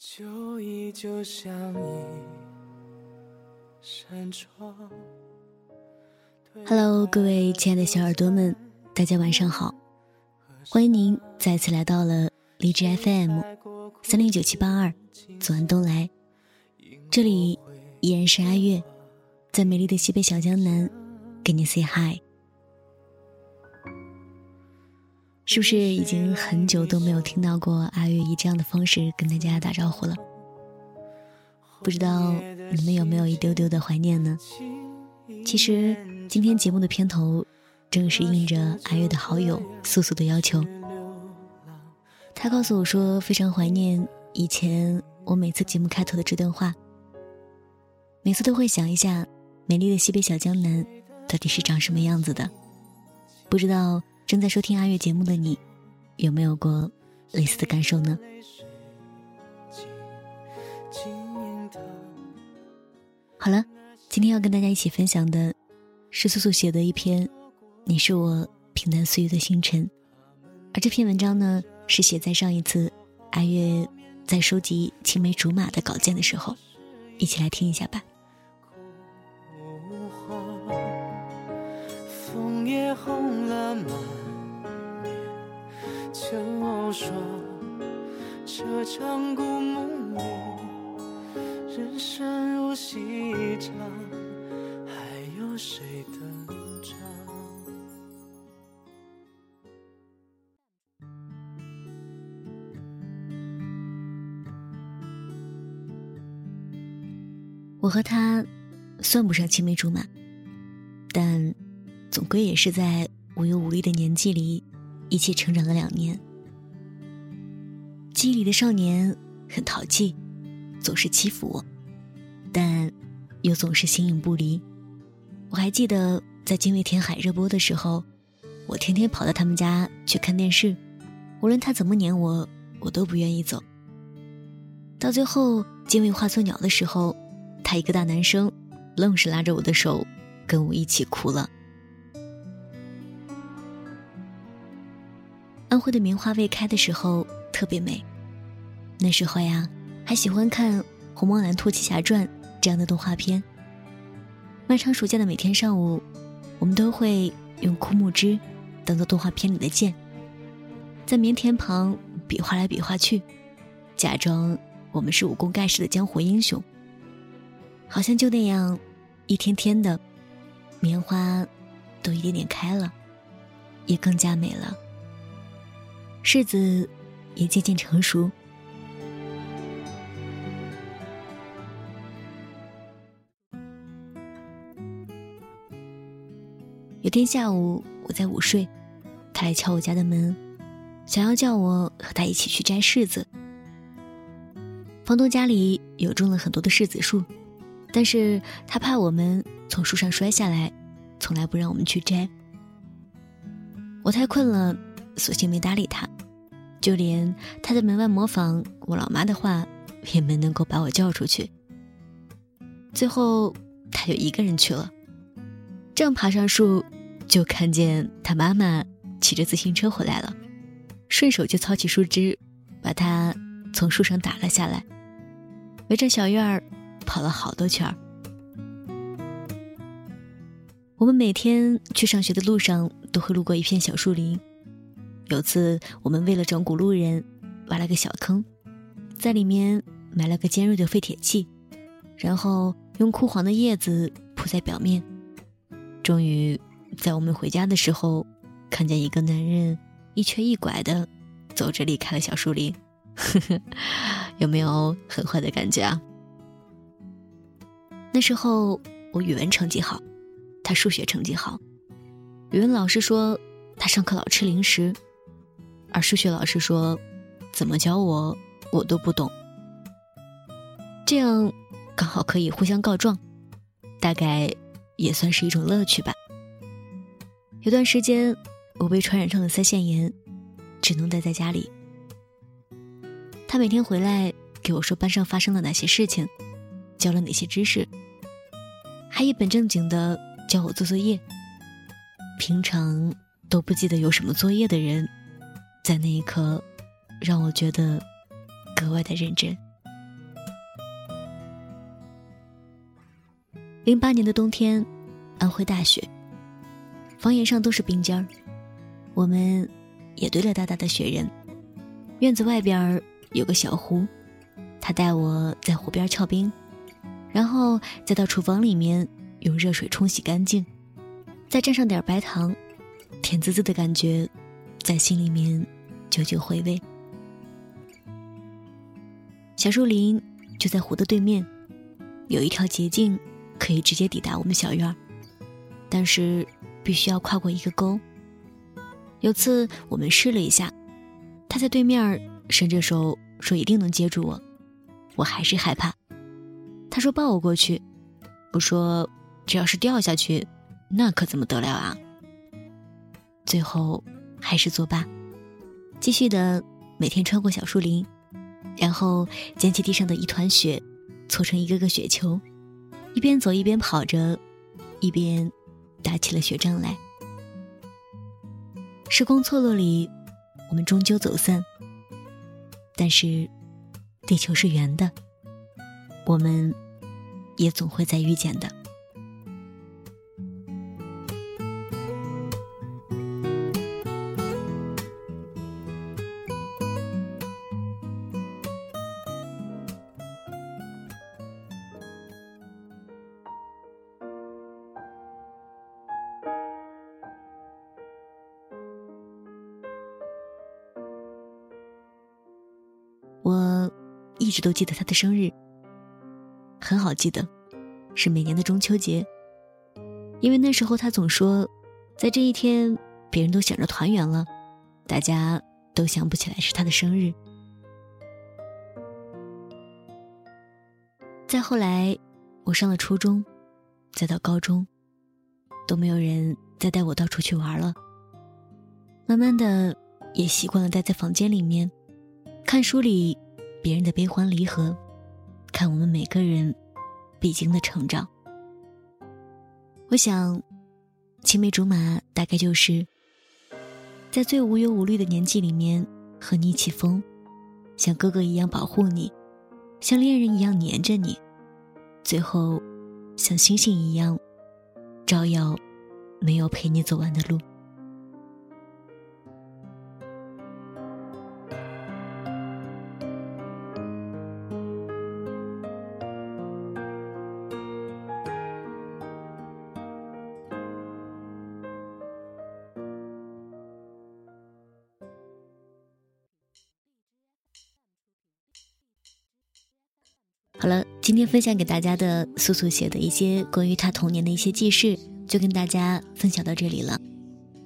就依旧像一扇窗。Hello，各位亲爱的小耳朵们，大家晚上好！欢迎您再次来到了荔枝 FM 三零九七八二，左岸东来。这里依然是阿月，在美丽的西北小江南，给你 say hi。是不是已经很久都没有听到过阿月以这样的方式跟大家打招呼了？不知道你们有没有一丢丢的怀念呢？其实今天节目的片头，正是应着阿月的好友素素的要求。他告诉我说，非常怀念以前我每次节目开头的这段话。每次都会想一下，美丽的西北小江南到底是长什么样子的？不知道。正在收听阿月节目的你，有没有过类似的感受呢？好了，今天要跟大家一起分享的是素素写的一篇《你是我平淡岁月的星辰》，而这篇文章呢，是写在上一次阿月在收集青梅竹马的稿件的时候，一起来听一下吧。枫叶红了满就说这场故梦里，人生如戏一场，还有谁登场？我和他算不上青梅竹马，但总归也是在无忧无虑的年纪里。一起成长了两年，记忆里的少年很淘气，总是欺负我，但又总是形影不离。我还记得在《精卫填海》热播的时候，我天天跑到他们家去看电视，无论他怎么撵我，我都不愿意走。到最后，精卫化作鸟的时候，他一个大男生，愣是拉着我的手，跟我一起哭了。安徽的棉花未开的时候特别美，那时候呀，还喜欢看《虹猫蓝兔七侠传》这样的动画片。漫长暑假的每天上午，我们都会用枯木枝当做动画片里的剑，在棉田旁比划来比划去，假装我们是武功盖世的江湖英雄。好像就那样，一天天的，棉花都一点点开了，也更加美了。柿子也渐渐成熟。有天下午，我在午睡，他来敲我家的门，想要叫我和他一起去摘柿子。房东家里有种了很多的柿子树，但是他怕我们从树上摔下来，从来不让我们去摘。我太困了。索性没搭理他，就连他在门外模仿我老妈的话，也没能够把我叫出去。最后，他就一个人去了。正爬上树，就看见他妈妈骑着自行车回来了，顺手就操起树枝，把他从树上打了下来，围着小院儿跑了好多圈儿。我们每天去上学的路上，都会路过一片小树林。有次，我们为了整蛊路人，挖了个小坑，在里面埋了个尖锐的废铁器，然后用枯黄的叶子铺在表面。终于，在我们回家的时候，看见一个男人一瘸一拐的走着离开了小树林。呵呵，有没有很坏的感觉啊？那时候我语文成绩好，他数学成绩好。语文老师说他上课老吃零食。而数学老师说：“怎么教我，我都不懂。”这样刚好可以互相告状，大概也算是一种乐趣吧。有段时间，我被传染上了腮腺炎，只能待在家里。他每天回来给我说班上发生了哪些事情，教了哪些知识，还一本正经的教我做作业。平常都不记得有什么作业的人。在那一刻，让我觉得格外的认真。零八年的冬天，安徽大雪，房檐上都是冰尖儿，我们也堆了大大的雪人。院子外边有个小湖，他带我在湖边撬冰，然后再到厨房里面用热水冲洗干净，再蘸上点白糖，甜滋滋的感觉在心里面久久回味。小树林就在湖的对面，有一条捷径可以直接抵达我们小院儿，但是必须要跨过一个沟。有次我们试了一下。他在对面伸着手说：“一定能接住我。”我还是害怕。他说：“抱我过去。”我说：“这要是掉下去，那可怎么得了啊？”最后还是作罢，继续的每天穿过小树林，然后捡起地上的一团雪，搓成一个个雪球，一边走一边跑着，一边打起了雪仗来。时光错落里。我们终究走散，但是地球是圆的，我们也总会再遇见的。一直都记得他的生日，很好记得，是每年的中秋节。因为那时候他总说，在这一天，别人都想着团圆了，大家都想不起来是他的生日。再后来，我上了初中，再到高中，都没有人再带我到处去玩了。慢慢的，也习惯了待在房间里面。看书里别人的悲欢离合，看我们每个人必经的成长。我想，青梅竹马大概就是在最无忧无虑的年纪里面和你一起疯，像哥哥一样保护你，像恋人一样黏着你，最后像星星一样照耀没有陪你走完的路。好了，今天分享给大家的素素写的一些关于他童年的一些记事，就跟大家分享到这里了。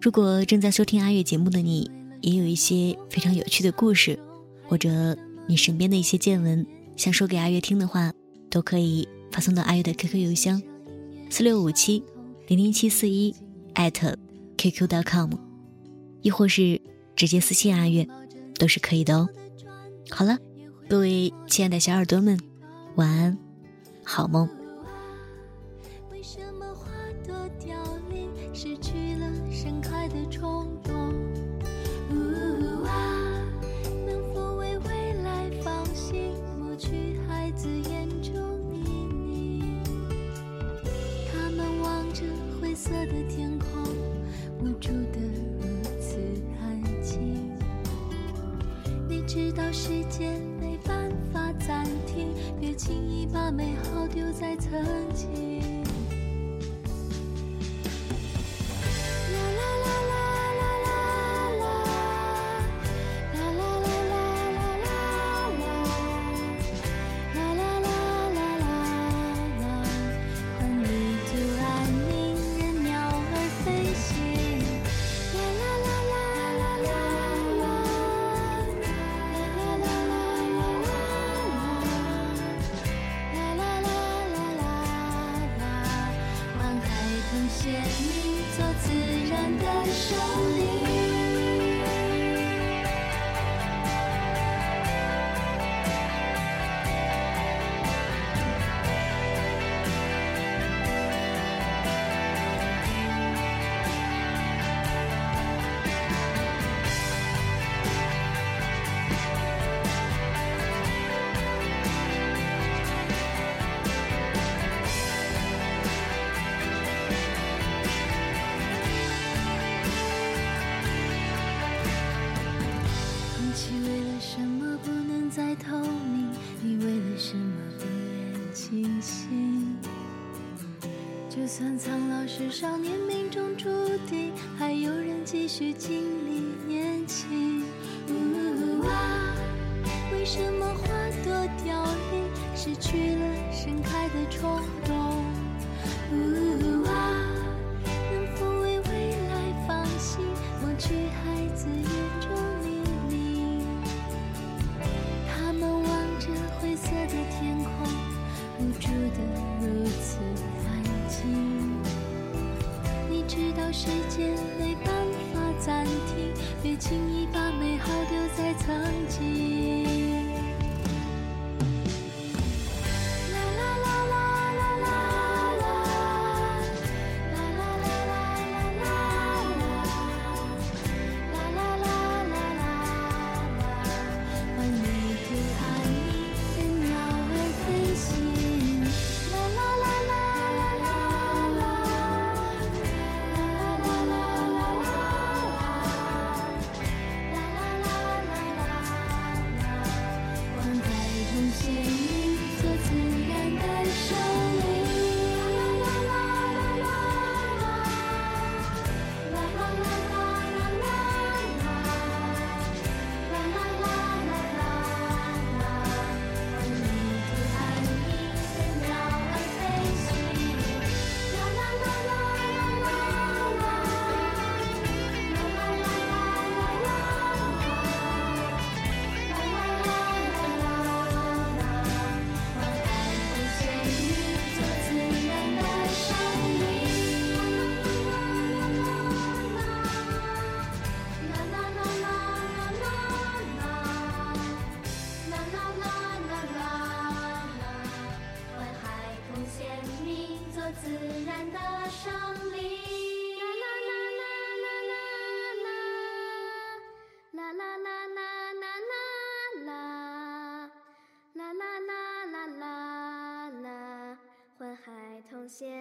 如果正在收听阿月节目的你，也有一些非常有趣的故事，或者你身边的一些见闻，想说给阿月听的话，都可以发送到阿月的 QQ 邮箱四六五七零零七四一艾特 QQ.com，亦或是直接私信阿月，都是可以的哦。好了，各位亲爱的小耳朵们。晚安，好梦。为什么花朵凋零，失去了盛开的冲动？呜啊，能否为未来放心，抹去孩子眼中泥泞？他们望着灰色的天空，无助的如此安静。你知道时间丢想你。老是少年命中注定，还有人继续经历年轻。为什么花朵凋零，失去了盛开的冲动？的胜利！啦啦啦啦啦啦啦，啦啦啦啦啦啦啦，啦啦啦啦啦啦。同现。